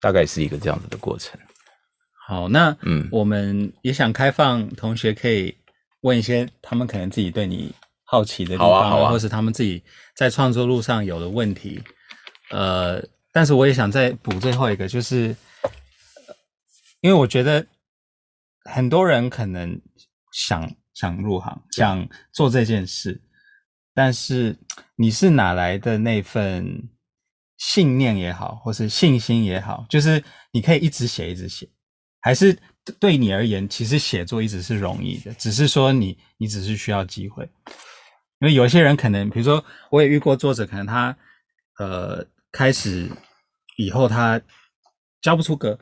大概是一个这样子的过程。好，那嗯，我们也想开放同学可以问一些他们可能自己对你好奇的地方，或是他们自己在创作路上有的问题。呃，但是我也想再补最后一个，就是因为我觉得很多人可能想想入行，想做这件事，但是你是哪来的那份信念也好，或是信心也好，就是你可以一直写，一直写。还是对你而言，其实写作一直是容易的，只是说你你只是需要机会。因为有些人可能，比如说我也遇过作者，可能他呃开始以后他交不出歌。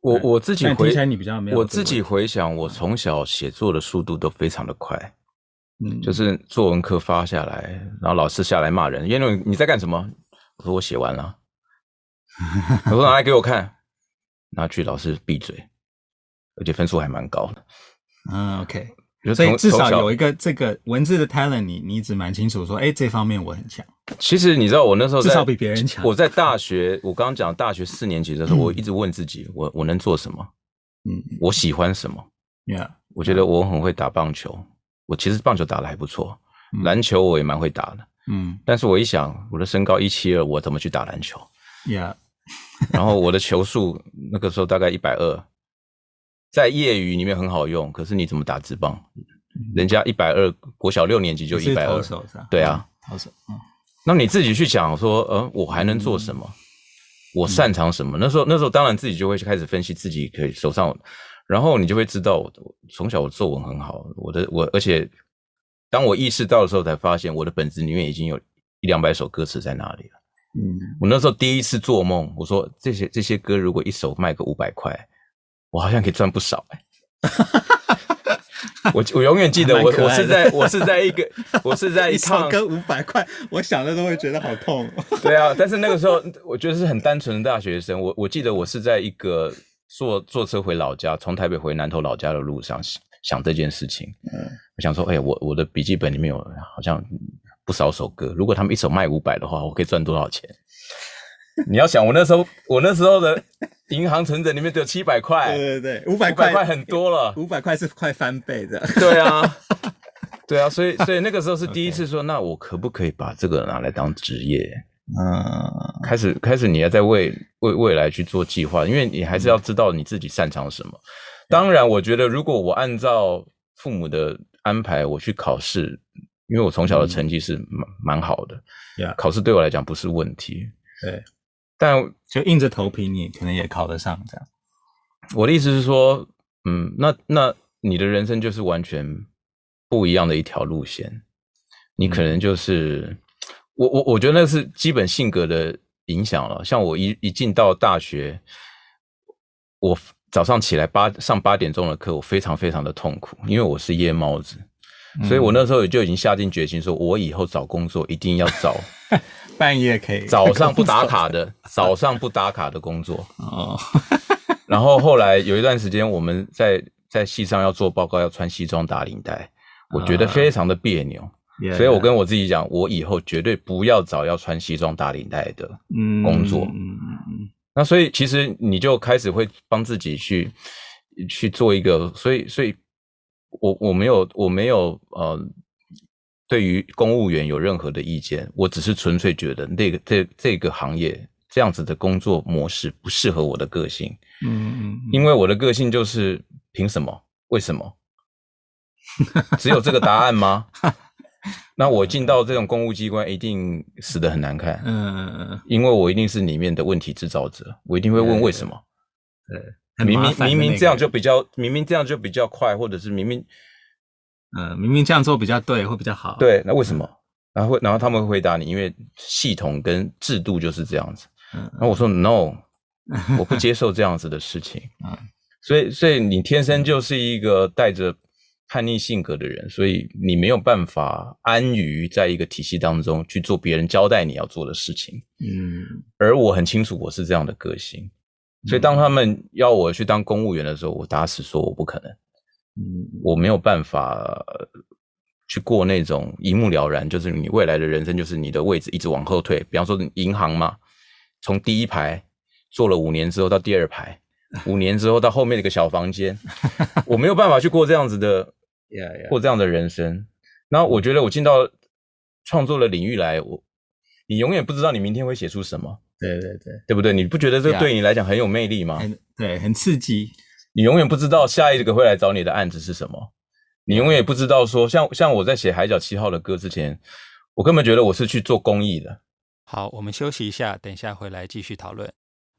我我自己回听起来你比较没有。我自己回想，我从小写作的速度都非常的快，嗯，就是作文课发下来，然后老师下来骂人，因为你在干什么？我说我写完了，我说拿来给我看。拿去老师闭嘴，而且分数还蛮高的。嗯，OK，所以至少有一个这个文字的 talent，你你一直蛮清楚说，哎，这方面我很强。其实你知道，我那时候至少比别人强。我在大学，我刚刚讲大学四年级的时候，我一直问自己，我我能做什么？嗯，我喜欢什么？Yeah，我觉得我很会打棒球，我其实棒球打得还不错，篮球我也蛮会打的。嗯，但是我一想，我的身高一七二，我怎么去打篮球？Yeah。然后我的球速那个时候大概一百二，在业余里面很好用，可是你怎么打直棒？人家一百二，国小六年级就一百二，对啊，投手，嗯，那你自己去讲说，呃，我还能做什么？我擅长什么？那时候那时候当然自己就会开始分析自己可以手上，然后你就会知道，我从小我作文很好，我的我而且当我意识到的时候，才发现我的本子里面已经有一两百首歌词在那里了。嗯，我那时候第一次做梦，我说这些这些歌如果一首卖个五百块，我好像可以赚不少哎、欸。我我永远记得我我是在我是在一个 我是在一趟一首歌五百块，我想的都会觉得好痛。对啊，但是那个时候我觉得是很单纯的大学生。我我记得我是在一个坐坐车回老家，从台北回南投老家的路上想这件事情。嗯，我想说，哎、欸，我我的笔记本里面有好像。不少首歌，如果他们一首卖五百的话，我可以赚多少钱？你要想，我那时候，我那时候的银行存折里面只有七百块，对对对，五百块很多了，五百块是快翻倍的。对啊，对啊，所以所以那个时候是第一次说，那我可不可以把这个拿来当职业？嗯，开始开始你要在为为未来去做计划，因为你还是要知道你自己擅长什么。当然，我觉得如果我按照父母的安排，我去考试。因为我从小的成绩是蛮蛮好的.考试对我来讲不是问题。对，但就硬着头皮，你可能也考得上这样。我的意思是说，嗯，那那你的人生就是完全不一样的一条路线。你可能就是、嗯、我我我觉得那是基本性格的影响了。像我一一进到大学，我早上起来八上八点钟的课，我非常非常的痛苦，因为我是夜猫子。所以我那时候也就已经下定决心，说我以后找工作一定要找 半夜可以早上不打卡的 早上不打卡的工作哦。然后后来有一段时间，我们在在系上要做报告，要穿西装打领带，我觉得非常的别扭。所以我跟我自己讲，我以后绝对不要找要穿西装打领带的工作。那所以其实你就开始会帮自己去去做一个，所以所以。我我没有我没有呃，对于公务员有任何的意见，我只是纯粹觉得那个这这个行业这样子的工作模式不适合我的个性。嗯嗯，因为我的个性就是凭什么？为什么？只有这个答案吗？那我进到这种公务机关一定死得很难看。嗯嗯嗯，因为我一定是里面的问题制造者，我一定会问为什么。对。对明明明明这样就比较，明明这样就比较快，或者是明明，嗯，明明这样做比较对，会比较好。对，那为什么？嗯、然后会，然后他们会回答你，因为系统跟制度就是这样子。嗯，然后我说 no，我不接受这样子的事情。嗯，所以，所以你天生就是一个带着叛逆性格的人，所以你没有办法安于在一个体系当中去做别人交代你要做的事情。嗯，而我很清楚我是这样的个性。所以当他们要我去当公务员的时候，我打死说我不可能，嗯，我没有办法去过那种一目了然，就是你未来的人生就是你的位置一直往后退。比方说银行嘛，从第一排做了五年之后到第二排，五年之后到后面的一个小房间，我没有办法去过这样子的，yeah, yeah. 过这样的人生。然后我觉得我进到创作的领域来，我你永远不知道你明天会写出什么。对对对，对不对？你不觉得这个对你来讲很有魅力吗？对，很刺激。你永远不知道下一个会来找你的案子是什么，你永远也不知道说，像像我在写《海角七号》的歌之前，我根本觉得我是去做公益的。好，我们休息一下，等一下回来继续讨论。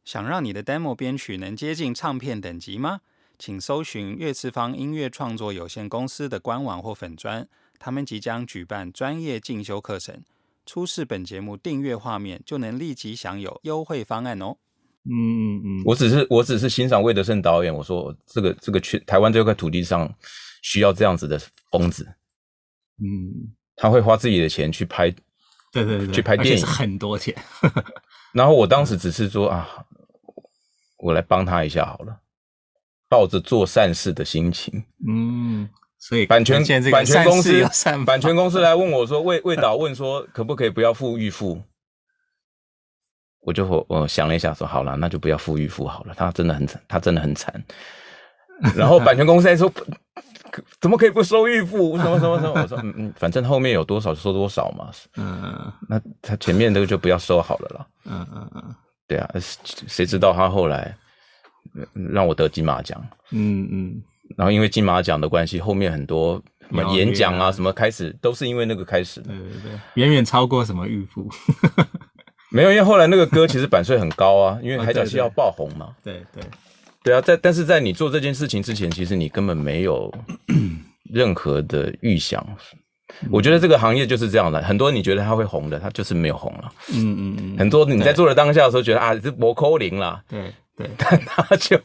想让你的 demo 编曲能接近唱片等级吗？请搜寻乐次方音乐创作有限公司的官网或粉专，他们即将举办专业进修课程。出示本节目订阅画面，就能立即享有优惠方案哦。嗯嗯嗯，我只是我只是欣赏魏德圣导演，我说这个这个去台湾这块土地上需要这样子的疯子。嗯，他会花自己的钱去拍，对对对，去拍电影很多钱。然后我当时只是说啊，我来帮他一下好了，抱着做善事的心情。嗯。所以版权版权公司版权公司来问我说，魏魏导问说，可不可以不要付预付？我就我想了一下说，好了，那就不要付预付好了。他真的很惨，他真的很惨。然后版权公司还说，怎么可以不收预付？什么什么什么？我说嗯嗯，反正后面有多少就收多少嘛。嗯，那他前面那个就不要收好了啦。嗯嗯嗯，对啊，谁知道他后来让我得金马奖？嗯嗯。然后因为金马奖的关系，后面很多什么演讲啊，什么开始都是因为那个开始的。对对对，远远超过什么预付。没有，因为后来那个歌其实版税很高啊，因为海角七号爆红嘛。对对对啊，在但是在你做这件事情之前，其实你根本没有 任何的预想。我觉得这个行业就是这样的，很多你觉得它会红的，它就是没有红了。嗯嗯嗯。很多你在做的当下的时候，觉得啊，这博扣零啦。对。对，但他就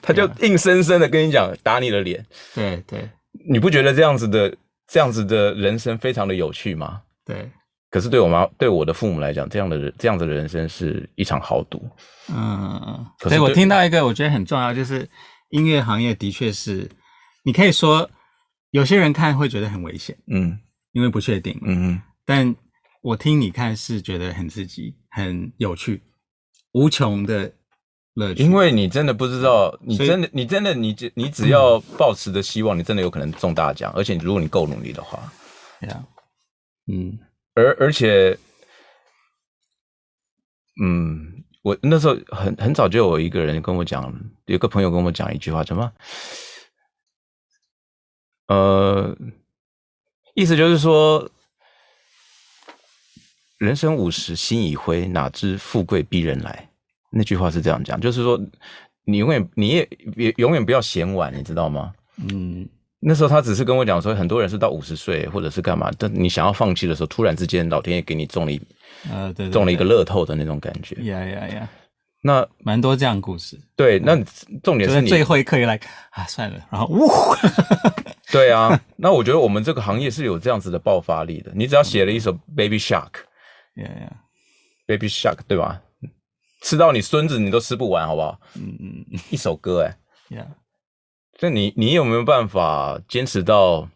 他就硬生生的跟你讲打你的脸，对对，你不觉得这样子的这样子的人生非常的有趣吗？对，可是对我妈对我的父母来讲，这样的人这样子的人生是一场豪赌。嗯嗯，所以我听到一个我觉得很重要，就是音乐行业的确是，你可以说有些人看会觉得很危险，嗯，因为不确定，嗯嗯，但我听你看是觉得很刺激、很有趣、无穷的。因为你真的不知道，你真的，你真的，你只你只要抱持着希望，你真的有可能中大奖。而且，如果你够努力的话，对啊，嗯，而而且，嗯，我那时候很很早就有一个人跟我讲，有个朋友跟我讲一句话，什么？呃，意思就是说，人生五十心已灰，哪知富贵逼人来。那句话是这样讲，就是说，你永远你也也永远不要嫌晚，你知道吗？嗯，那时候他只是跟我讲说，很多人是到五十岁或者是干嘛，但你想要放弃的时候，突然之间老天爷给你中了一，呃，对，对，对，中了一个乐透的那种感觉。呀呀呀！那蛮多这样故事。对，那重点是你最后一刻又来啊，算了，然后呜。对啊，那我觉得我们这个行业是有这样子的爆发力的。你只要写了一首 Baby Shark，Yeah，Yeah，Baby Shark，对吧？吃到你孙子你都吃不完，好不好？嗯嗯，一首歌哎，Yeah，所以你你有没有办法坚持到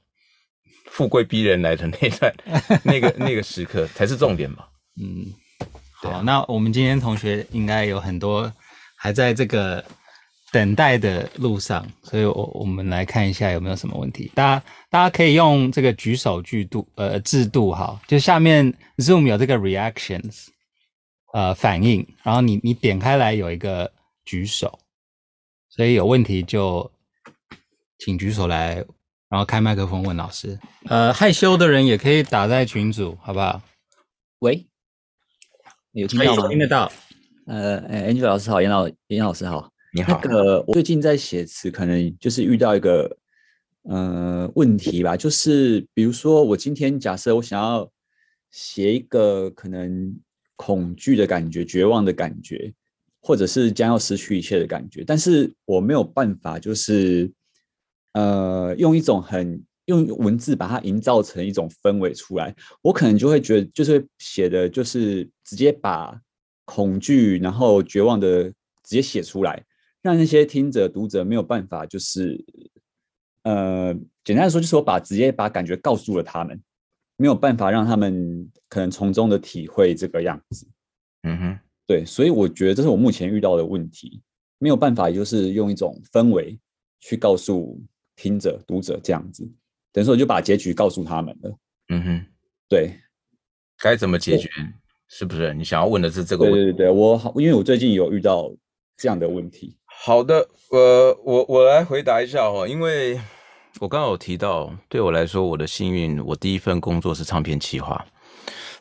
富贵逼人来的那段 那个那个时刻才是重点吧？嗯，好，啊、那我们今天同学应该有很多还在这个等待的路上，所以我我们来看一下有没有什么问题。大家大家可以用这个举手制度呃制度哈，就下面 Zoom 有这个 reactions。呃，反应，然后你你点开来有一个举手，所以有问题就请举手来，然后开麦克风问老师。呃，害羞的人也可以打在群组，好不好？喂，有听到吗？听得到。呃，哎，Angel 老师好，严老严老师好，你好。那个我最近在写词，可能就是遇到一个呃问题吧，就是比如说我今天假设我想要写一个可能。恐惧的感觉、绝望的感觉，或者是将要失去一切的感觉，但是我没有办法，就是呃，用一种很用文字把它营造成一种氛围出来。我可能就会觉得，就是写的，就是直接把恐惧，然后绝望的直接写出来，让那些听者、读者没有办法，就是呃，简单的说，就是我把直接把感觉告诉了他们。没有办法让他们可能从中的体会这个样子，嗯哼，对，所以我觉得这是我目前遇到的问题，没有办法，就是用一种氛围去告诉听者、读者这样子，等于说我就把结局告诉他们了。嗯哼，对，该怎么解决？是不是？你想要问的是这个问题？对对对，我好，因为我最近有遇到这样的问题。好的，呃，我我来回答一下哈，因为我刚刚有提到，对我来说，我的幸运，我第一份工作是唱片企划，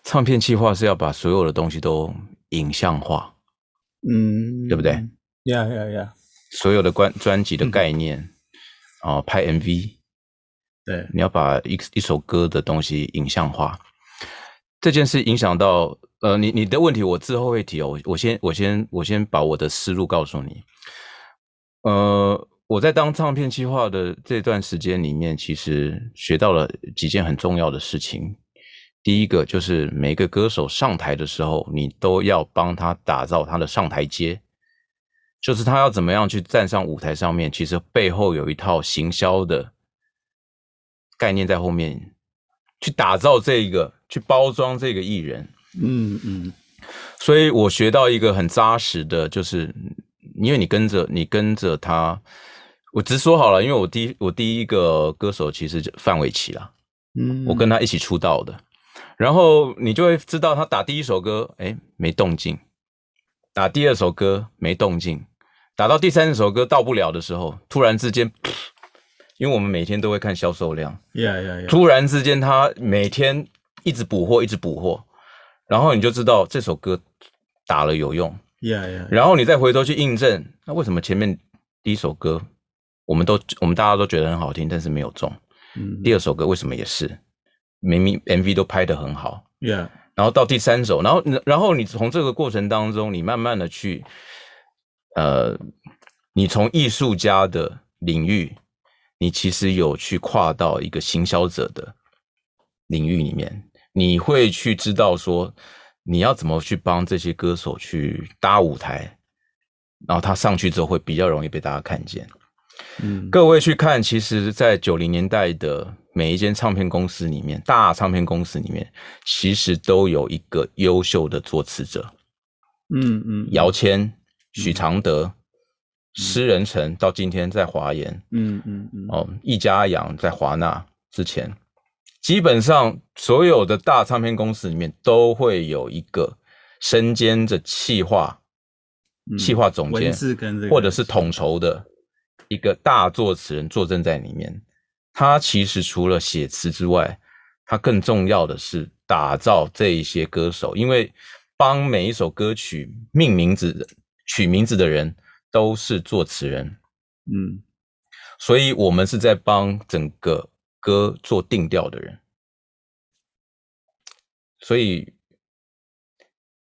唱片企划是要把所有的东西都影像化，嗯，对不对？呀呀呀！所有的专专辑的概念，哦、嗯呃，拍 MV，对，你要把一一首歌的东西影像化，这件事影响到，呃，你你的问题我之后会提哦，我我先我先我先把我的思路告诉你，呃，我在当唱片计划的这段时间里面，其实学到了几件很重要的事情。第一个就是每个歌手上台的时候，你都要帮他打造他的上台阶，就是他要怎么样去站上舞台上面，其实背后有一套行销的概念在后面，去打造这一个，去包装这个艺人。嗯嗯，所以我学到一个很扎实的，就是因为你跟着你跟着他，我直说好了，因为我第一我第一个歌手其实就范玮琪啦，嗯，我跟他一起出道的。然后你就会知道，他打第一首歌，哎，没动静；打第二首歌没动静；打到第三首歌到不了的时候，突然之间，因为我们每天都会看销售量，yeah, yeah, yeah. 突然之间他每天一直补货，一直补货，然后你就知道这首歌打了有用 yeah, yeah. 然后你再回头去印证，那为什么前面第一首歌我们都我们大家都觉得很好听，但是没有中？嗯，第二首歌为什么也是？明明 MV 都拍的很好，Yeah，然后到第三首，然后然后你从这个过程当中，你慢慢的去，呃，你从艺术家的领域，你其实有去跨到一个行销者的领域里面，你会去知道说，你要怎么去帮这些歌手去搭舞台，然后他上去之后会比较容易被大家看见。嗯，各位去看，其实，在九零年代的每一间唱片公司里面，大唱片公司里面，其实都有一个优秀的作词者。嗯嗯，姚谦、许常德、施仁成，到今天在华研。嗯嗯嗯。哦，易家扬在华纳之前，基本上所有的大唱片公司里面都会有一个身兼着企划、企划总监，或者是统筹的。一个大作词人坐镇在里面，他其实除了写词之外，他更重要的是打造这一些歌手，因为帮每一首歌曲命名字、取名字的人都是作词人，嗯，所以我们是在帮整个歌做定调的人，所以。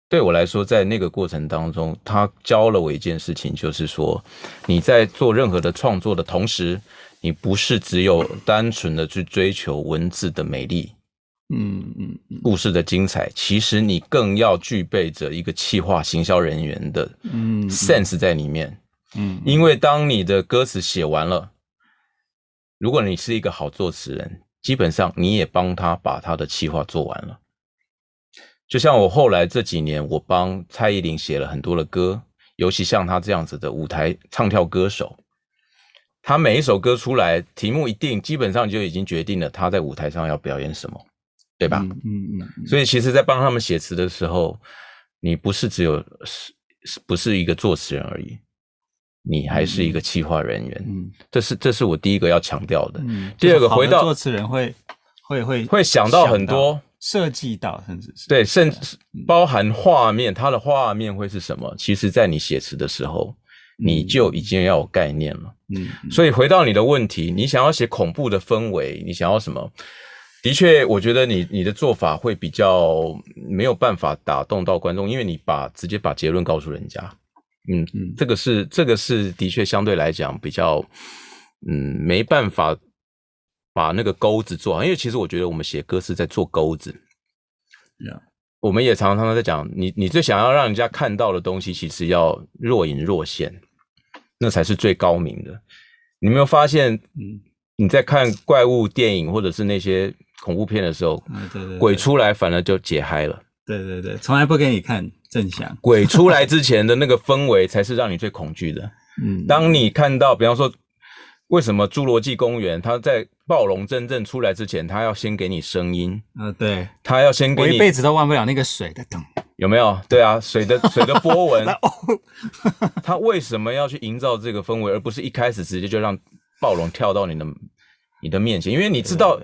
对我来说，在那个过程当中，他教了我一件事情，就是说，你在做任何的创作的同时，你不是只有单纯的去追求文字的美丽，嗯嗯，故事的精彩，其实你更要具备着一个企划行销人员的嗯 sense 在里面，嗯，因为当你的歌词写完了，如果你是一个好作词人，基本上你也帮他把他的企划做完了。就像我后来这几年，我帮蔡依林写了很多的歌，尤其像她这样子的舞台唱跳歌手，她每一首歌出来，题目一定，基本上就已经决定了她在舞台上要表演什么，对吧？嗯嗯，嗯。所以其实，在帮他们写词的时候，你不是只有是是不是一个作词人而已，你还是一个企划人员。嗯，这是这是我第一个要强调的。嗯，第二个回到作词人会会会会想到很多。设计到甚至是对，甚至包含画面，它的画面会是什么？其实，在你写词的时候，你就已经要有概念了。嗯，所以回到你的问题，你想要写恐怖的氛围，你想要什么？的确，我觉得你你的做法会比较没有办法打动到观众，因为你把直接把结论告诉人家。嗯嗯，这个是这个是的确相对来讲比较，嗯，没办法。把那个钩子做好，因为其实我觉得我们写歌是在做钩子。Yeah. 我们也常常在讲，你你最想要让人家看到的东西，其实要若隐若现，那才是最高明的。你没有发现？嗯，你在看怪物电影或者是那些恐怖片的时候，嗯、对对对，鬼出来反而就解嗨了。对对对，从来不给你看正向。鬼出来之前的那个氛围才是让你最恐惧的。嗯，当你看到，比方说，为什么侏罗纪公园它在暴龙真正出来之前，它要先给你声音？呃，对，它要先给你。我一辈子都忘不了那个水的灯，有没有？对啊，水的 水的波纹。它为什么要去营造这个氛围，而不是一开始直接就让暴龙跳到你的你的面前？因为你知道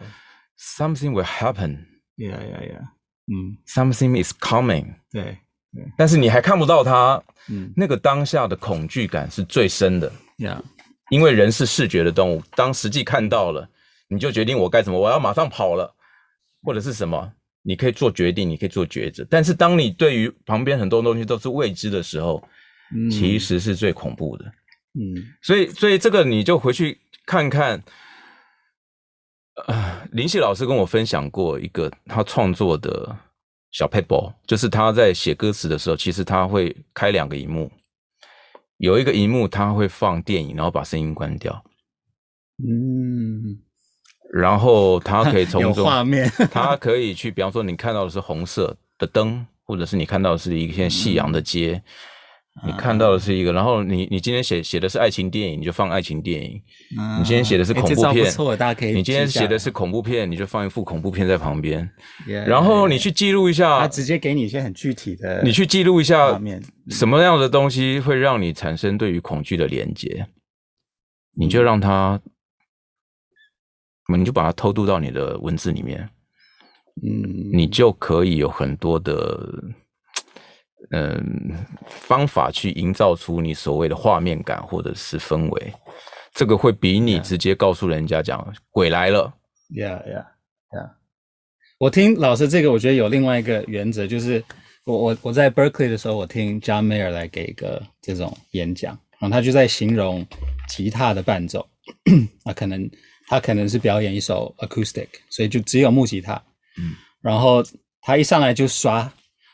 ，something will happen。Yeah, yeah, yeah. 嗯，something is coming。对对，但是你还看不到它，嗯，那个当下的恐惧感是最深的。Yeah，因为人是视觉的动物，当实际看到了，你就决定我该怎么，我要马上跑了，或者是什么，你可以做决定，你可以做抉择。但是当你对于旁边很多东西都是未知的时候，嗯，其实是最恐怖的。嗯，所以所以这个你就回去看看。呃，林夕老师跟我分享过一个他创作的小 paper，，就是他在写歌词的时候，其实他会开两个荧幕，有一个荧幕它会放电影，然后把声音关掉，嗯，然后它可以从 中画面，它可以去，比方说你看到的是红色的灯，或者是你看到的是一片夕阳的街。嗯你看到的是一个，然后你你今天写写的是爱情电影，你就放爱情电影。你今天写的是恐怖片，你今天写的是恐怖片，你就放一副恐怖片在旁边。然后你去记录一下，他直接给你一些很具体的，你去记录一下什么样的东西会让你产生对于恐惧的连接，你就让他，你就把它偷渡到你的文字里面，嗯，你就可以有很多的。嗯，方法去营造出你所谓的画面感或者是氛围，这个会比你直接告诉人家讲.鬼来了。Yeah, yeah, yeah. 我听老师这个，我觉得有另外一个原则，就是我我我在 Berkeley 的时候，我听 John Mayer 来给一个这种演讲，然后他就在形容吉他的伴奏，啊，可能他可能是表演一首 acoustic，所以就只有木吉他，嗯，然后他一上来就刷。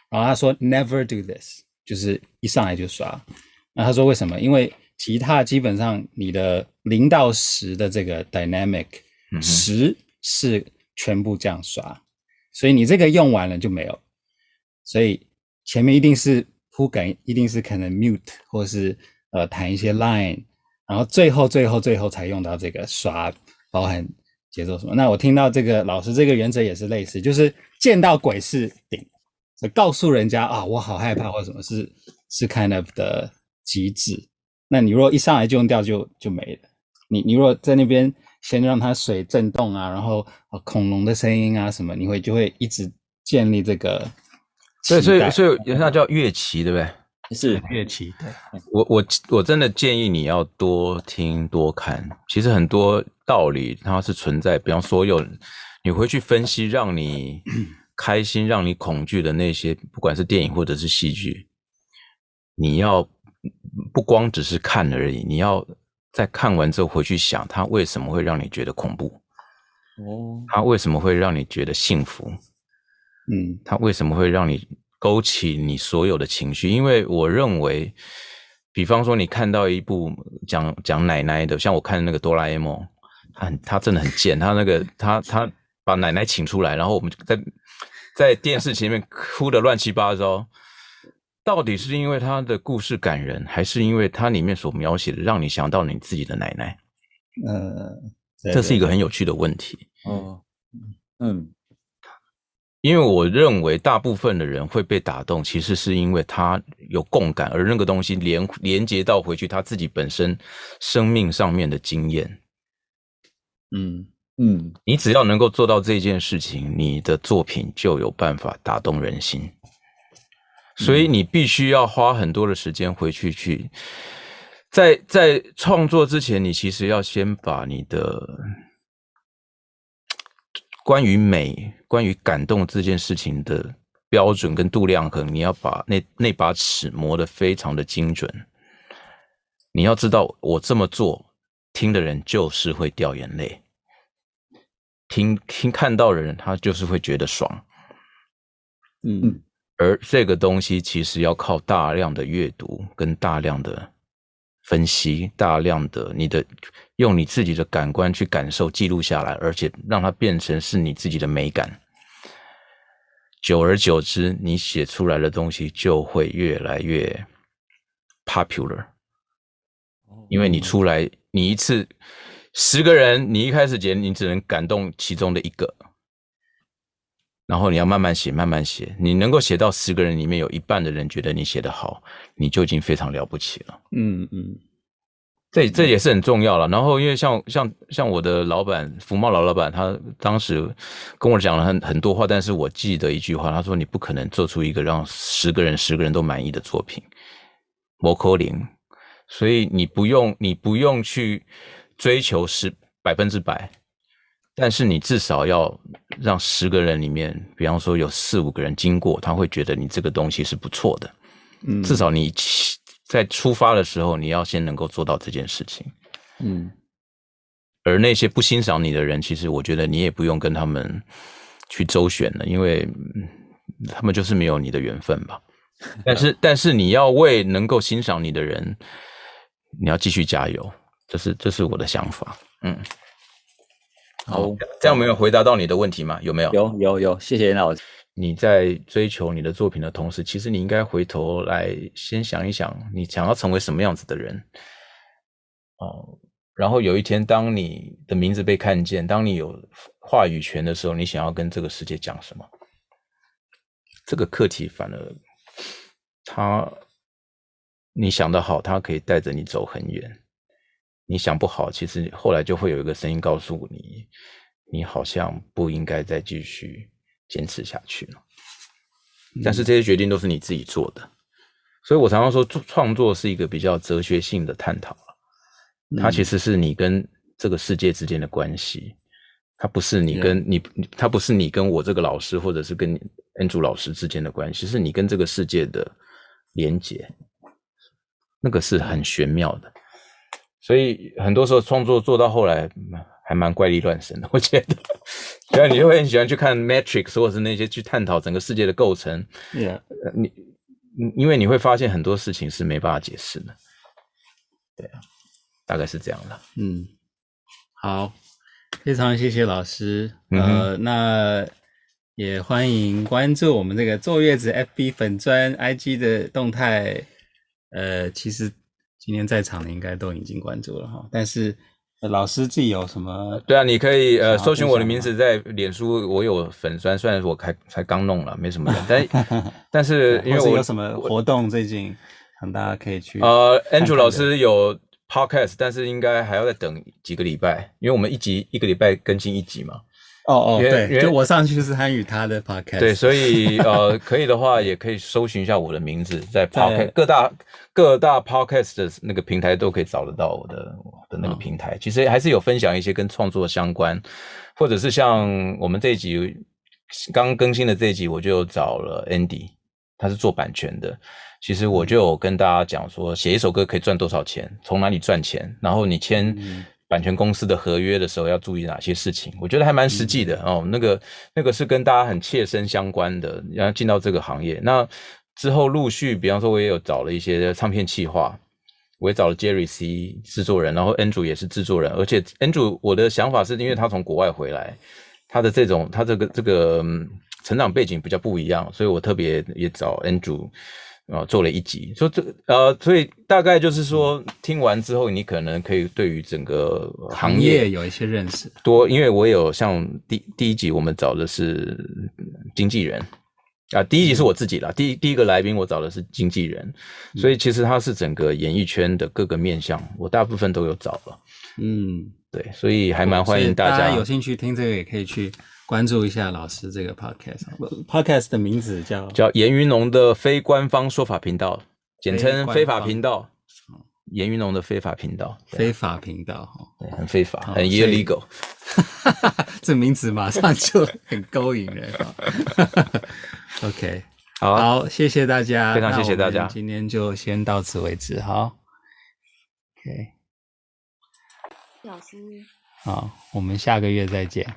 然后他说：“Never do this，就是一上来就刷。”那他说：“为什么？因为吉他基本上你的零到十的这个 dynamic，十是全部这样刷，所以你这个用完了就没有。所以前面一定是铺梗，一定是可能 mute 或是呃弹一些 line，然后最后最后最后才用到这个刷，包含节奏什么。那我听到这个老师这个原则也是类似，就是见到鬼是顶。”告诉人家啊，我好害怕，或者什么是是 kind of 的机制。那你如果一上来就用掉就，就就没了。你你如果在那边先让它水震动啊，然后啊恐龙的声音啊什么，你会就会一直建立这个。对，所以所以那叫乐器，对不对？是乐器。对。我我我真的建议你要多听多看。其实很多道理它是存在，比方说有你回去分析，让你。开心让你恐惧的那些，不管是电影或者是戏剧，你要不光只是看而已，你要在看完之后回去想，它为什么会让你觉得恐怖？哦，它为什么会让你觉得幸福？嗯，它为什么会让你勾起你所有的情绪？因为我认为，比方说你看到一部讲讲奶奶的，像我看那个哆啦 A 梦，他很他真的很贱，他那个他他把奶奶请出来，然后我们就在。在电视前面哭得乱七八糟，到底是因为他的故事感人，还是因为他里面所描写的让你想到你自己的奶奶？呃，这是一个很有趣的问题。哦，嗯，因为我认为大部分的人会被打动，其实是因为他有共感，而那个东西连连接到回去他自己本身生命上面的经验。嗯。嗯，你只要能够做到这件事情，你的作品就有办法打动人心。所以你必须要花很多的时间回去去，在在创作之前，你其实要先把你的关于美、关于感动这件事情的标准跟度量衡，你要把那那把尺磨得非常的精准。你要知道，我这么做，听的人就是会掉眼泪。听听看到的人，他就是会觉得爽，嗯，而这个东西其实要靠大量的阅读跟大量的分析，大量的你的用你自己的感官去感受、记录下来，而且让它变成是你自己的美感。久而久之，你写出来的东西就会越来越 popular，因为你出来，你一次十个人，你一开始写，你只能感动其中的一个，然后你要慢慢写，慢慢写，你能够写到十个人里面有一半的人觉得你写得好，你就已经非常了不起了。嗯嗯。这这也是很重要了。然后，因为像像像我的老板福茂老老板，他当时跟我讲了很很多话，但是我记得一句话，他说：“你不可能做出一个让十个人十个人都满意的作品，摩柯林。所以你不用你不用去追求十百分之百，但是你至少要让十个人里面，比方说有四五个人经过，他会觉得你这个东西是不错的。嗯，至少你。”在出发的时候，你要先能够做到这件事情。嗯，而那些不欣赏你的人，其实我觉得你也不用跟他们去周旋了，因为他们就是没有你的缘分吧。但是，但是你要为能够欣赏你的人，你要继续加油。这是这是我的想法。嗯，好，这样没有回答到你的问题吗？有没有？有有有，谢谢老师。你在追求你的作品的同时，其实你应该回头来先想一想，你想要成为什么样子的人哦。然后有一天，当你的名字被看见，当你有话语权的时候，你想要跟这个世界讲什么？这个课题反而他，你想的好，他可以带着你走很远；你想不好，其实后来就会有一个声音告诉你，你好像不应该再继续。坚持下去了，但是这些决定都是你自己做的，所以我常常说，创作是一个比较哲学性的探讨，它其实是你跟这个世界之间的关系，它不是你跟你，它不是你跟我这个老师，或者是跟 Andrew 老师之间的关系，是你跟这个世界的连结，那个是很玄妙的，所以很多时候创作做到后来。还蛮怪力乱神的，我觉得，对啊，你就会很喜欢去看 Matrix 或者是那些去探讨整个世界的构成。Yeah. 你，因为你会发现很多事情是没办法解释的。对啊，大概是这样的。嗯，好，非常谢谢老师。嗯、呃，那也欢迎关注我们这个坐月子 FB 粉砖 IG 的动态。呃，其实今天在场的应该都已经关注了哈，但是。老师自己有什么？对啊，你可以呃搜寻我的名字在脸书，我有粉砖，虽然我才才刚弄了，没什么人，但 但是因为我有什么活动最近，让大家可以去呃，Andrew 老师有 podcast，但是应该还要再等几个礼拜，因为我们一集一个礼拜更新一集嘛。哦哦，对，就我上去是参与他的 podcast，对，所以呃，可以的话也可以搜寻一下我的名字，在 podcast 各大各大 podcast 的那个平台都可以找得到我的我的那个平台。其实还是有分享一些跟创作相关，或者是像我们这一集刚更新的这一集，我就找了 Andy，他是做版权的。其实我就有跟大家讲说，写一首歌可以赚多少钱，从哪里赚钱，然后你签。版权公司的合约的时候要注意哪些事情？我觉得还蛮实际的哦。那个那个是跟大家很切身相关的，然后进到这个行业。那之后陆续，比方说我也有找了一些唱片企划，我也找了 Jerry C 制作人，然后 Andrew 也是制作人。而且 Andrew 我的想法是因为他从国外回来，他的这种他这个这个成长背景比较不一样，所以我特别也找 Andrew。啊，做了一集，说这呃，所以大概就是说，听完之后，你可能可以对于整个行业，有一些认识。多，因为我有像第第一集我们找的是经纪人啊，第一集是我自己啦，第一第一个来宾我找的是经纪人，所以其实他是整个演艺圈的各个面向，我大部分都有找了。嗯，对，所以还蛮欢迎大家，大家有兴趣听这个也可以去。关注一下老师这个 podcast，podcast 的名字叫叫严云龙的非官方说法频道，简称非法频道。严云龙的非法频道，非法频道，对，很非法，很 illegal。这名字马上就很勾引人。OK，好，好，谢谢大家，非常谢谢大家，今天就先到此为止，好。OK，老师，好，我们下个月再见。